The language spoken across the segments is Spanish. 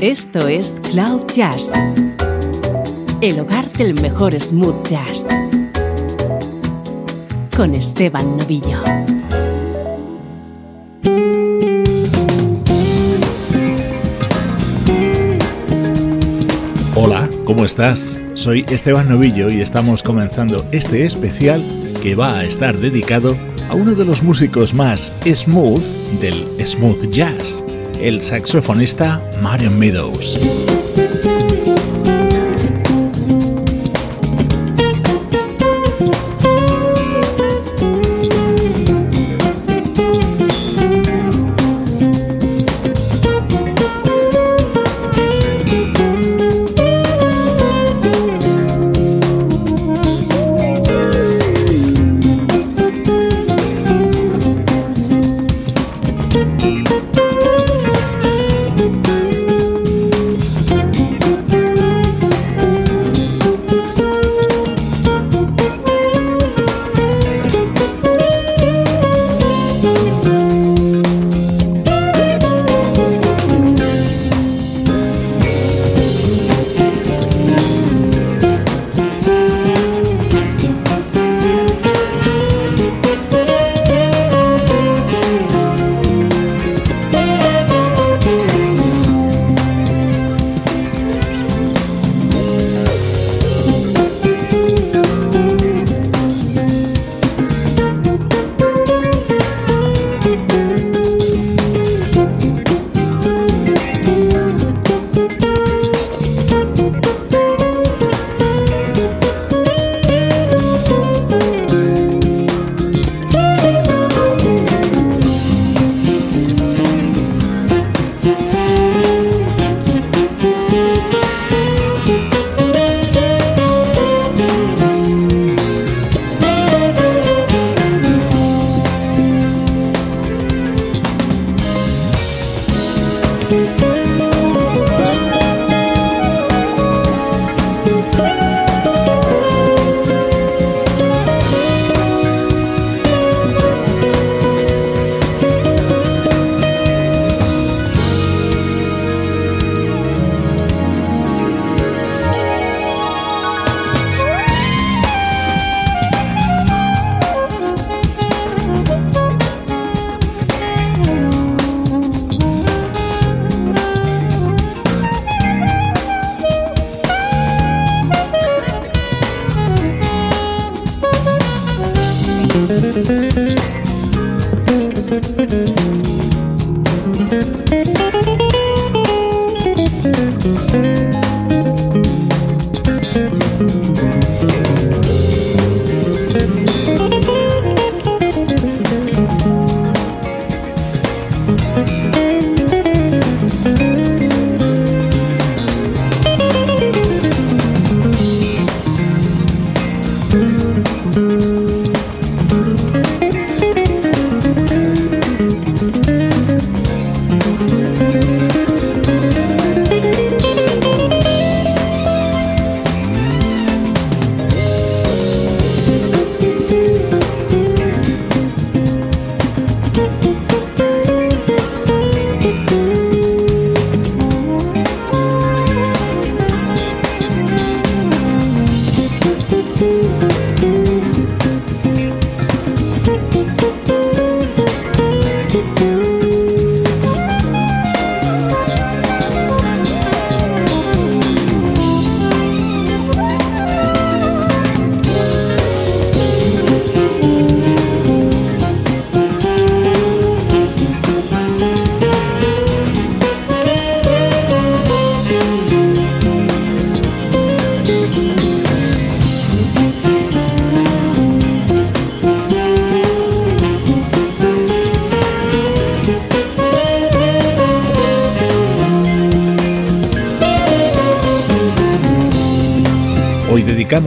Esto es Cloud Jazz, el hogar del mejor smooth jazz, con Esteban Novillo. Hola, ¿cómo estás? Soy Esteban Novillo y estamos comenzando este especial que va a estar dedicado a uno de los músicos más smooth del smooth jazz, el saxofonista Marion Meadows.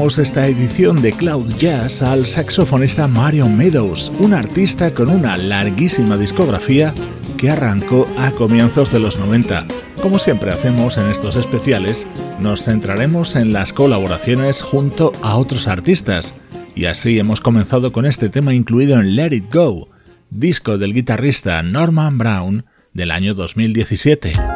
Esta edición de Cloud Jazz al saxofonista Marion Meadows, un artista con una larguísima discografía que arrancó a comienzos de los 90. Como siempre hacemos en estos especiales, nos centraremos en las colaboraciones junto a otros artistas, y así hemos comenzado con este tema incluido en Let It Go, disco del guitarrista Norman Brown del año 2017.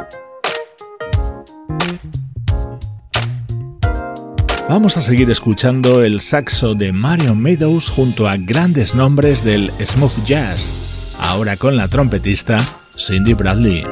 Vamos a seguir escuchando el saxo de Mario Meadows junto a grandes nombres del smooth jazz, ahora con la trompetista Cindy Bradley.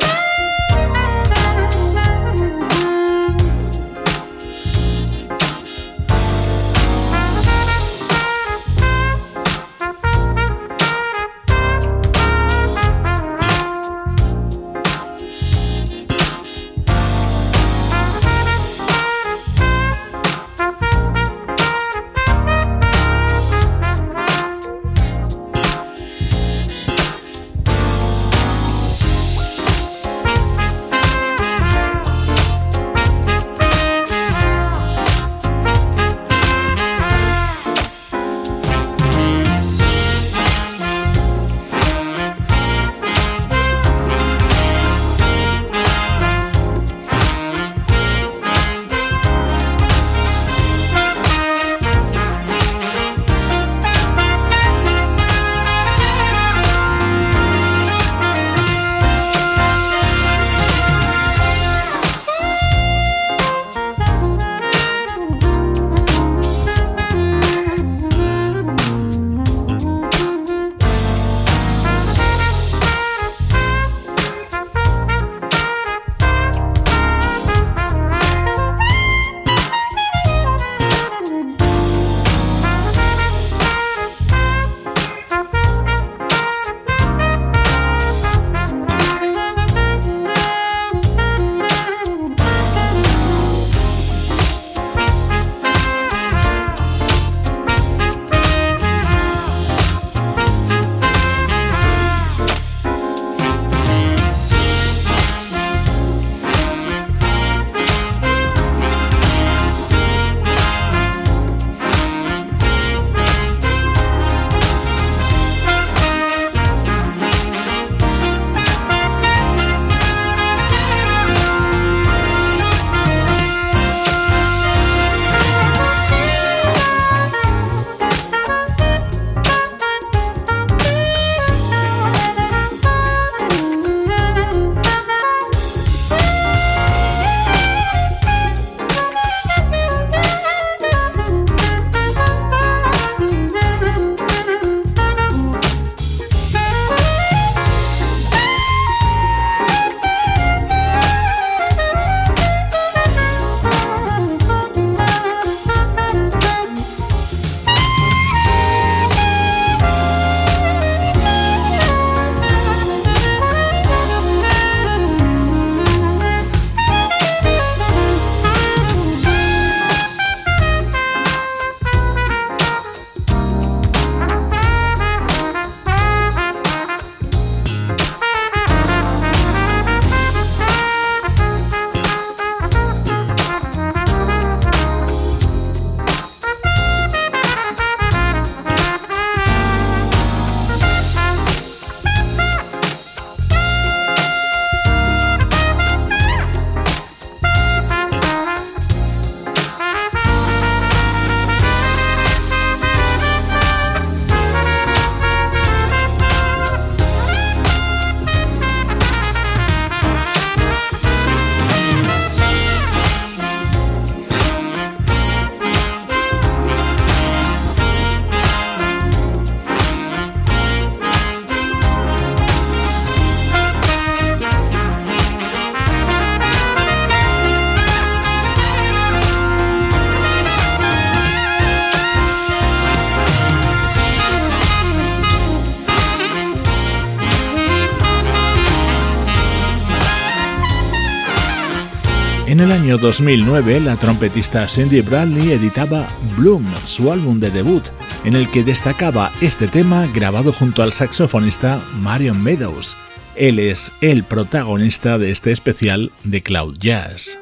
Año 2009, la trompetista Cindy Bradley editaba Bloom, su álbum de debut, en el que destacaba este tema grabado junto al saxofonista Marion Meadows. Él es el protagonista de este especial de Cloud Jazz.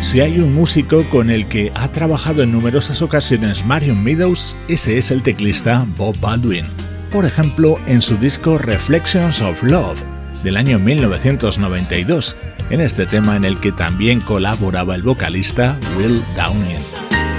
Si hay un músico con el que ha trabajado en numerosas ocasiones Marion Meadows, ese es el teclista Bob Baldwin por ejemplo en su disco Reflections of Love del año 1992, en este tema en el que también colaboraba el vocalista Will Downing.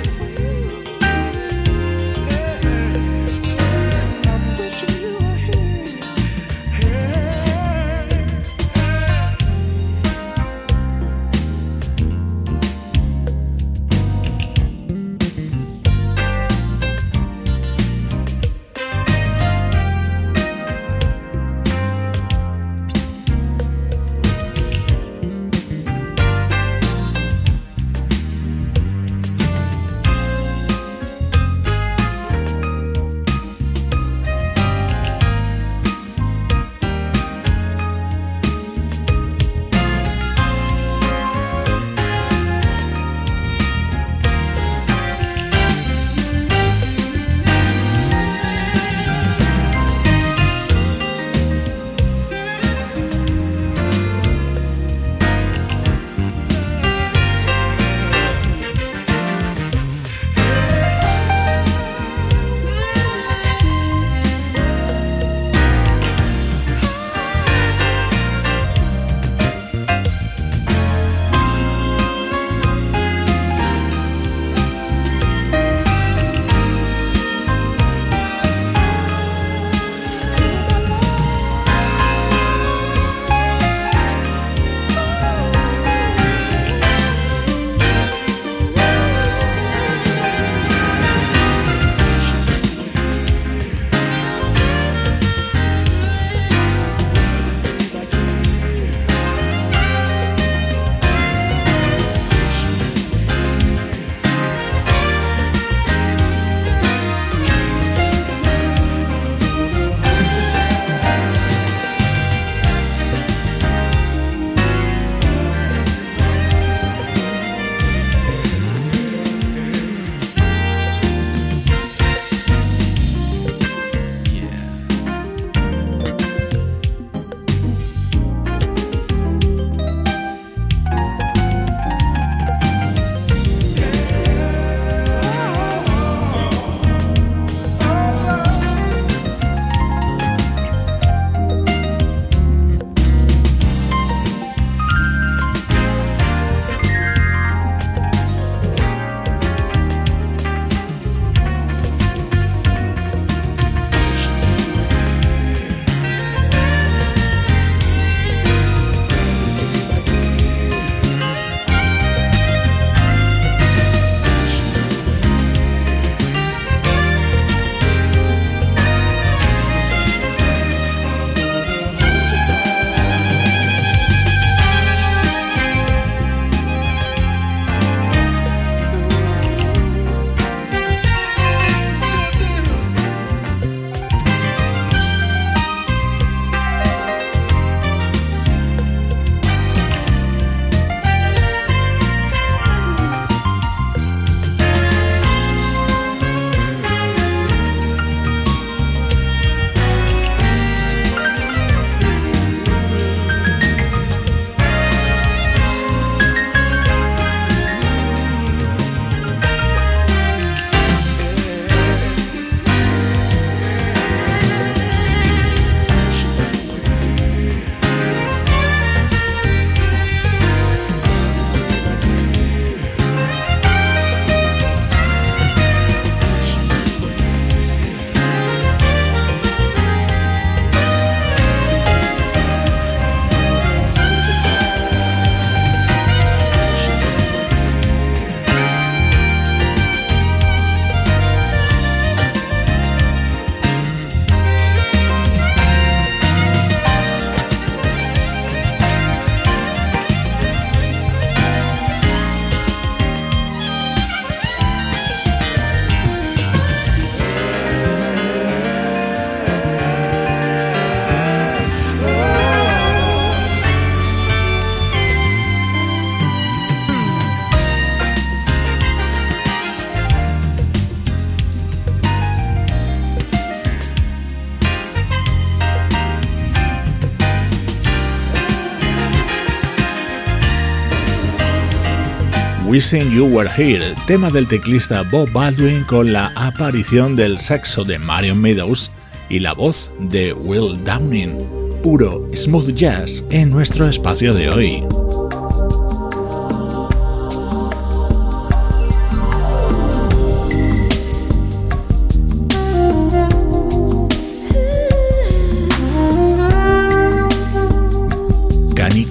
Wishing You Were Here, tema del teclista Bob Baldwin con la aparición del saxo de Marion Meadows y la voz de Will Downing. Puro smooth jazz en nuestro espacio de hoy.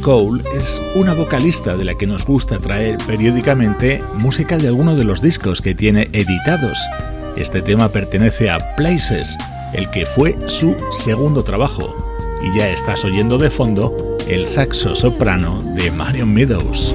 Cole es una vocalista de la que nos gusta traer periódicamente música de alguno de los discos que tiene editados. Este tema pertenece a Places, el que fue su segundo trabajo, y ya estás oyendo de fondo el saxo soprano de Marion Meadows.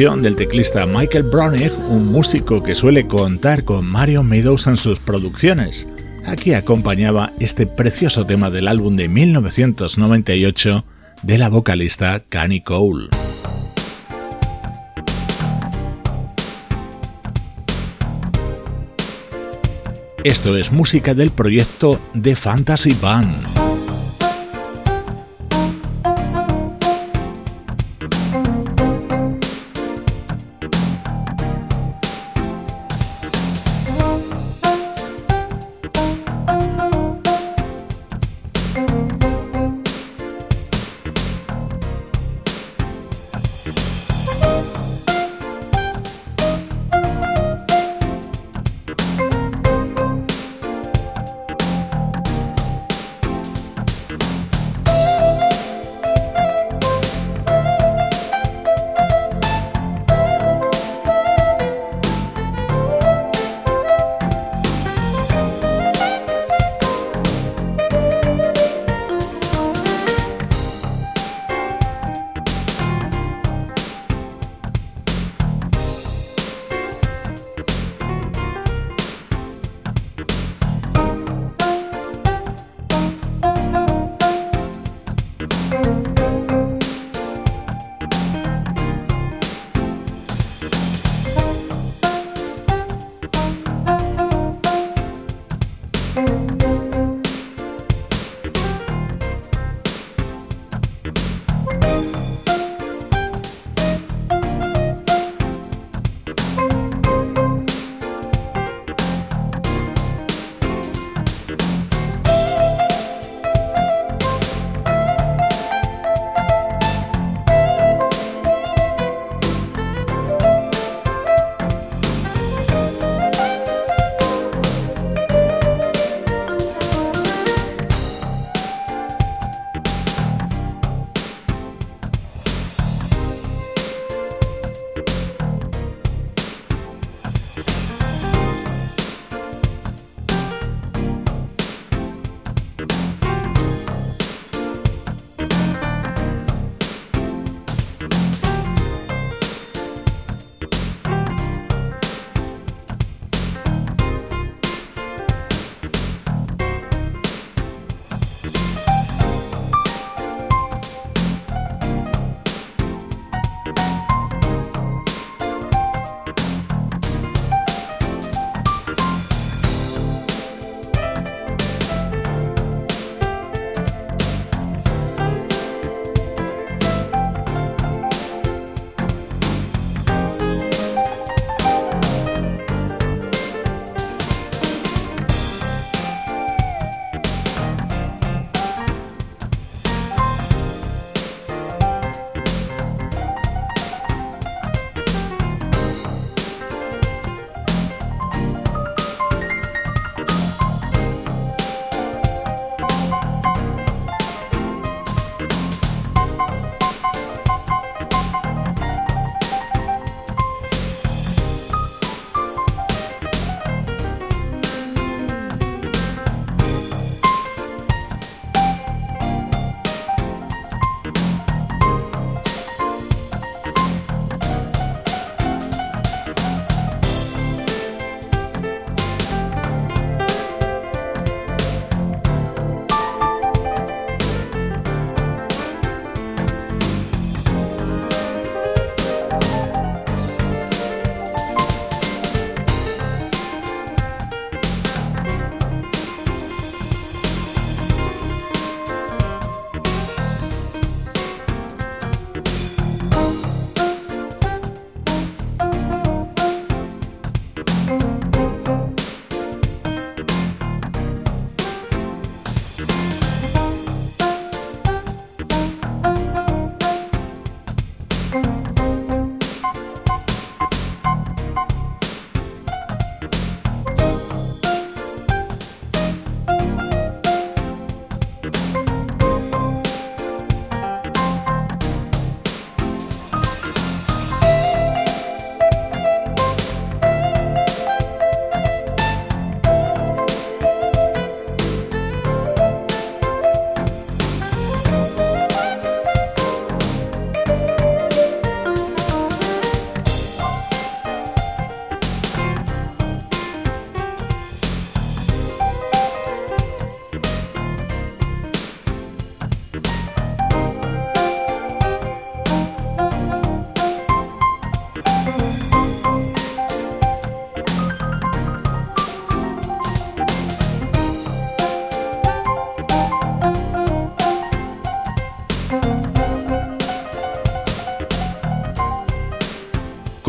Del teclista Michael Browning, un músico que suele contar con Mario Meadows en sus producciones. Aquí acompañaba este precioso tema del álbum de 1998 de la vocalista Canny Cole. Esto es música del proyecto The Fantasy Band.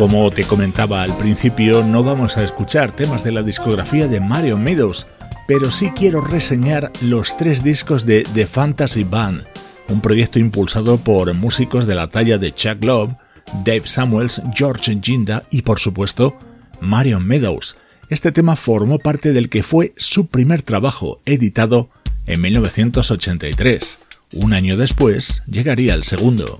Como te comentaba al principio, no vamos a escuchar temas de la discografía de Mario Meadows, pero sí quiero reseñar los tres discos de The Fantasy Band, un proyecto impulsado por músicos de la talla de Chuck Love, Dave Samuels, George Ginda y por supuesto Marion Meadows. Este tema formó parte del que fue su primer trabajo, editado en 1983. Un año después llegaría el segundo.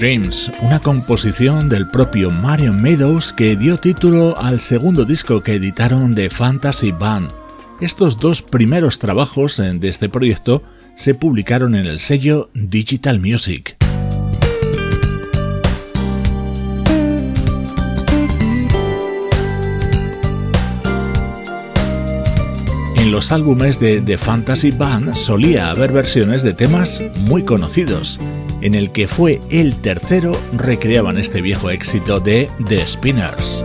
Dreams, una composición del propio Marion Meadows que dio título al segundo disco que editaron de Fantasy Band. Estos dos primeros trabajos de este proyecto se publicaron en el sello Digital Music. En los álbumes de The Fantasy Band solía haber versiones de temas muy conocidos en el que fue el tercero, recreaban este viejo éxito de The Spinners.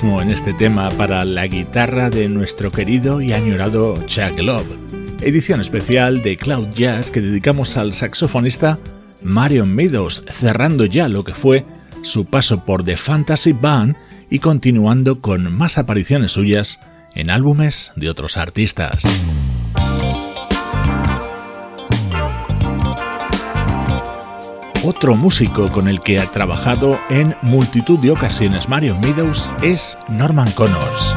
En este tema para la guitarra de nuestro querido y añorado Chuck Love. Edición especial de Cloud Jazz que dedicamos al saxofonista Marion Meadows, cerrando ya lo que fue su paso por The Fantasy Band y continuando con más apariciones suyas en álbumes de otros artistas. Otro músico con el que ha trabajado en multitud de ocasiones Marion Meadows es Norman Connors.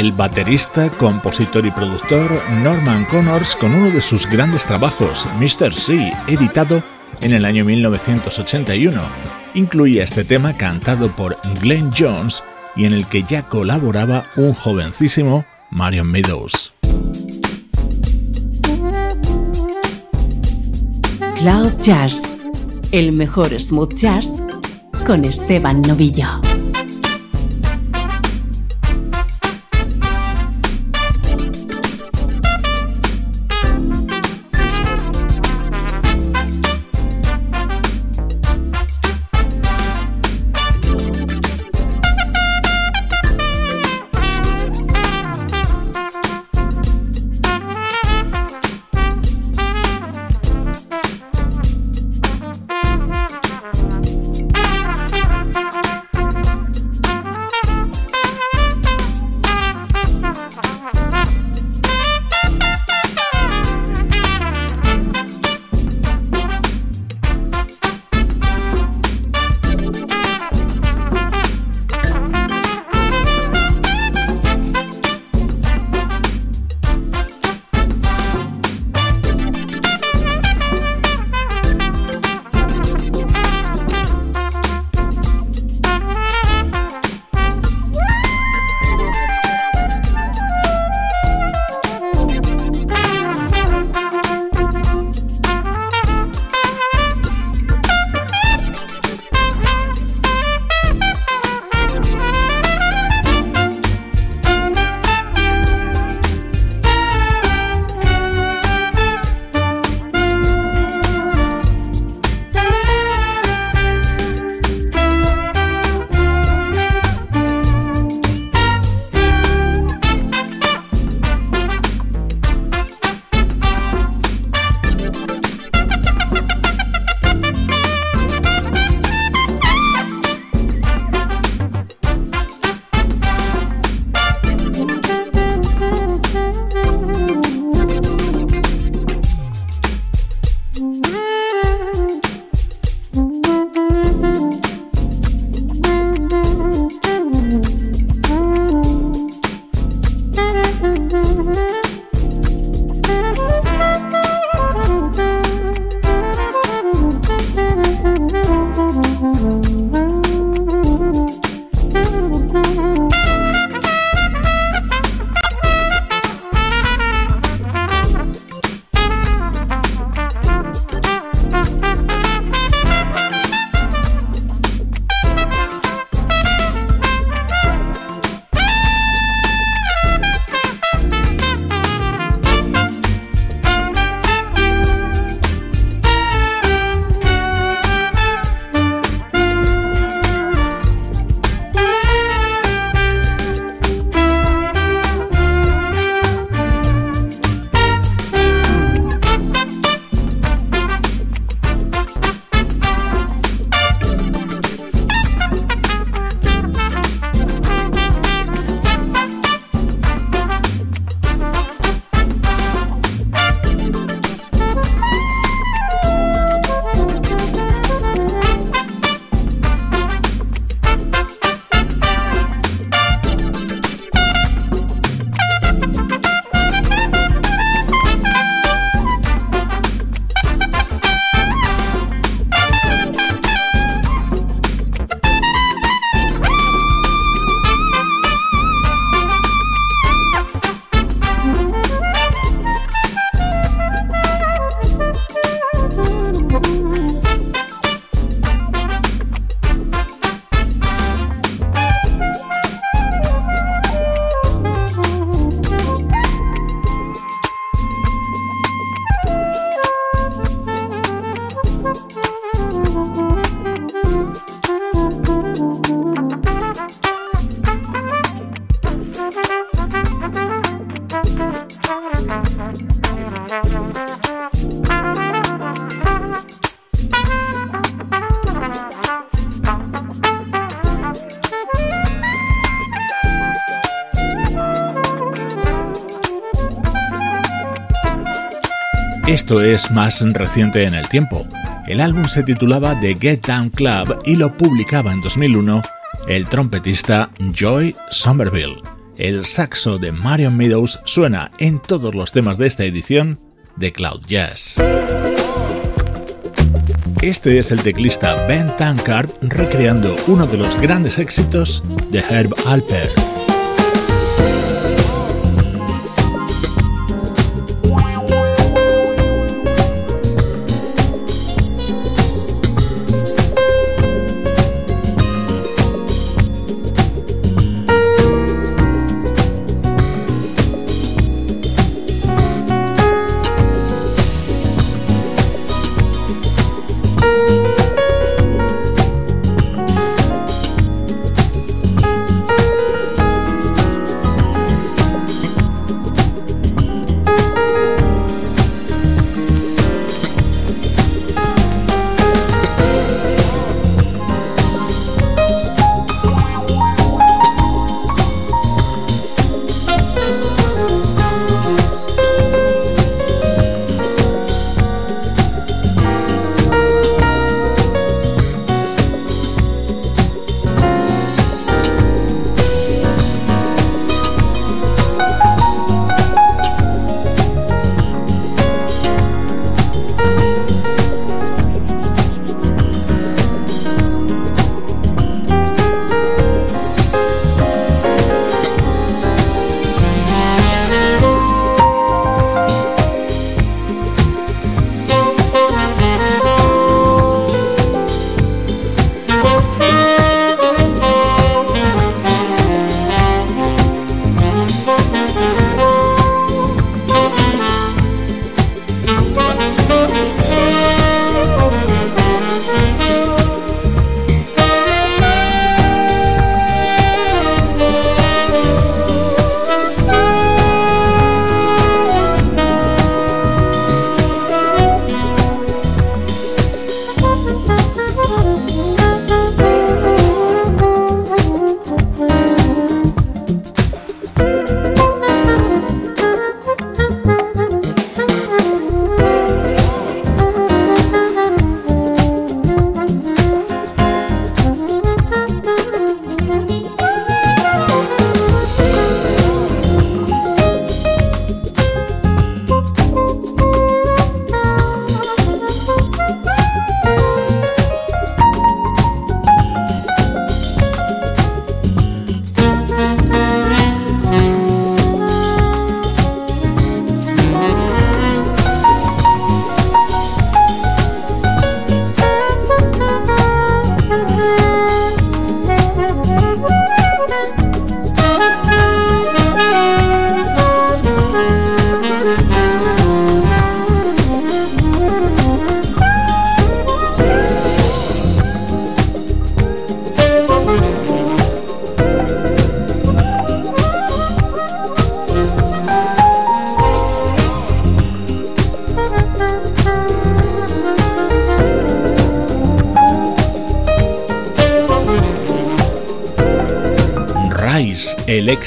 El baterista, compositor y productor Norman Connors con uno de sus grandes trabajos, Mr. C, editado en el año 1981. Incluía este tema cantado por Glenn Jones y en el que ya colaboraba un jovencísimo Marion Meadows. Cloud Jazz, el mejor smooth jazz con Esteban Novillo. Esto es más reciente en el tiempo. El álbum se titulaba The Get Down Club y lo publicaba en 2001 el trompetista Joy Somerville. El saxo de Marion Meadows suena en todos los temas de esta edición de Cloud Jazz. Este es el teclista Ben Tankard recreando uno de los grandes éxitos de Herb Alper.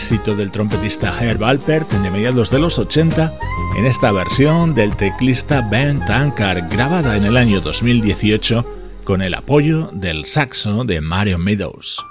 Éxito del trompetista Herb Alpert de mediados de los 80 en esta versión del teclista Ben Tankard grabada en el año 2018 con el apoyo del saxo de Mario Meadows.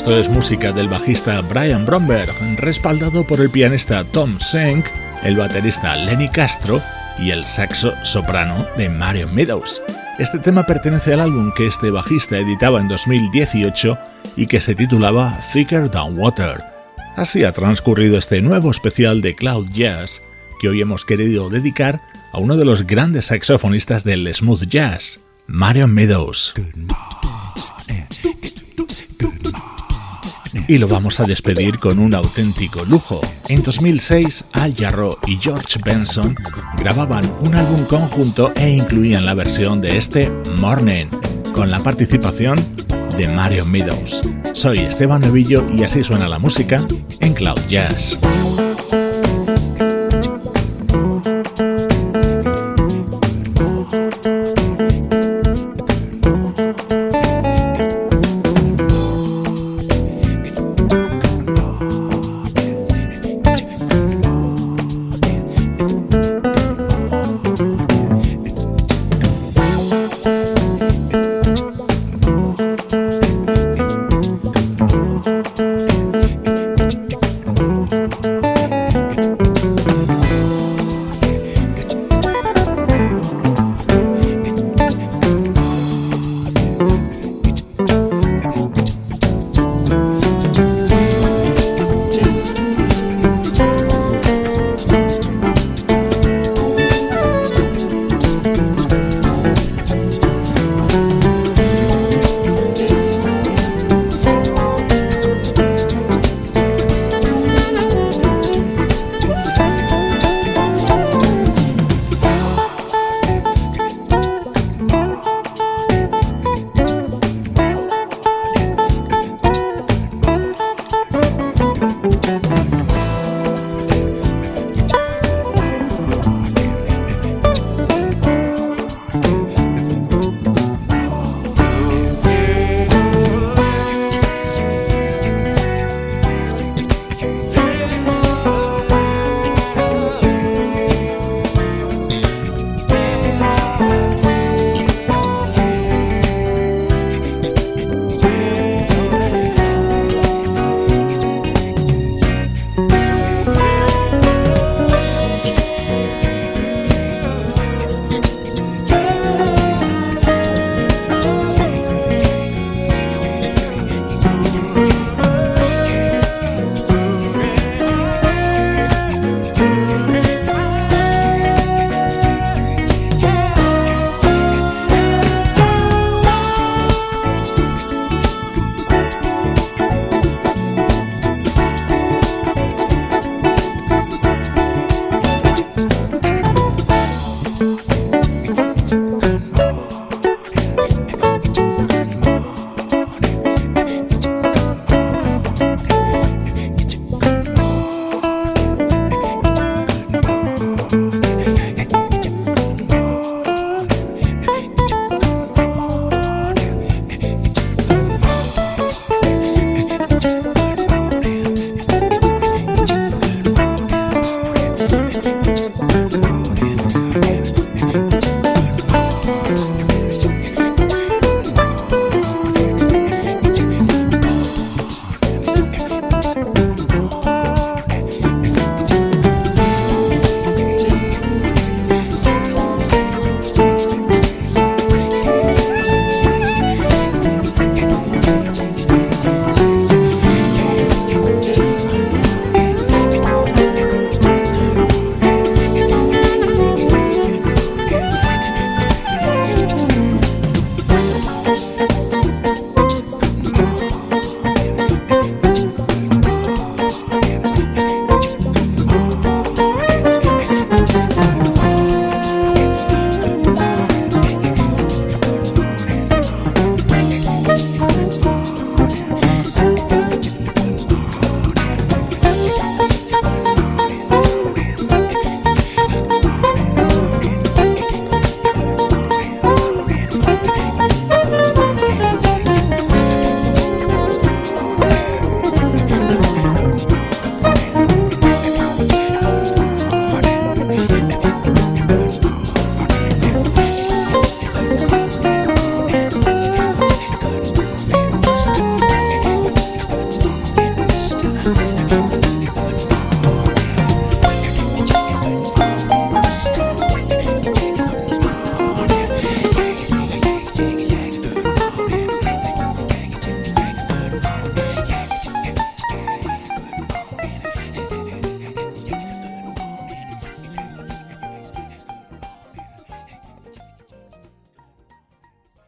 Esto es música del bajista Brian Bromberg, respaldado por el pianista Tom Senk, el baterista Lenny Castro y el saxo soprano de Mario Meadows. Este tema pertenece al álbum que este bajista editaba en 2018 y que se titulaba Thicker Than Water. Así ha transcurrido este nuevo especial de Cloud Jazz que hoy hemos querido dedicar a uno de los grandes saxofonistas del smooth jazz, Mario Meadows. Y lo vamos a despedir con un auténtico lujo. En 2006, Al Jarreau y George Benson grababan un álbum conjunto e incluían la versión de este Morning, con la participación de Mario Meadows. Soy Esteban Novillo y así suena la música en Cloud Jazz.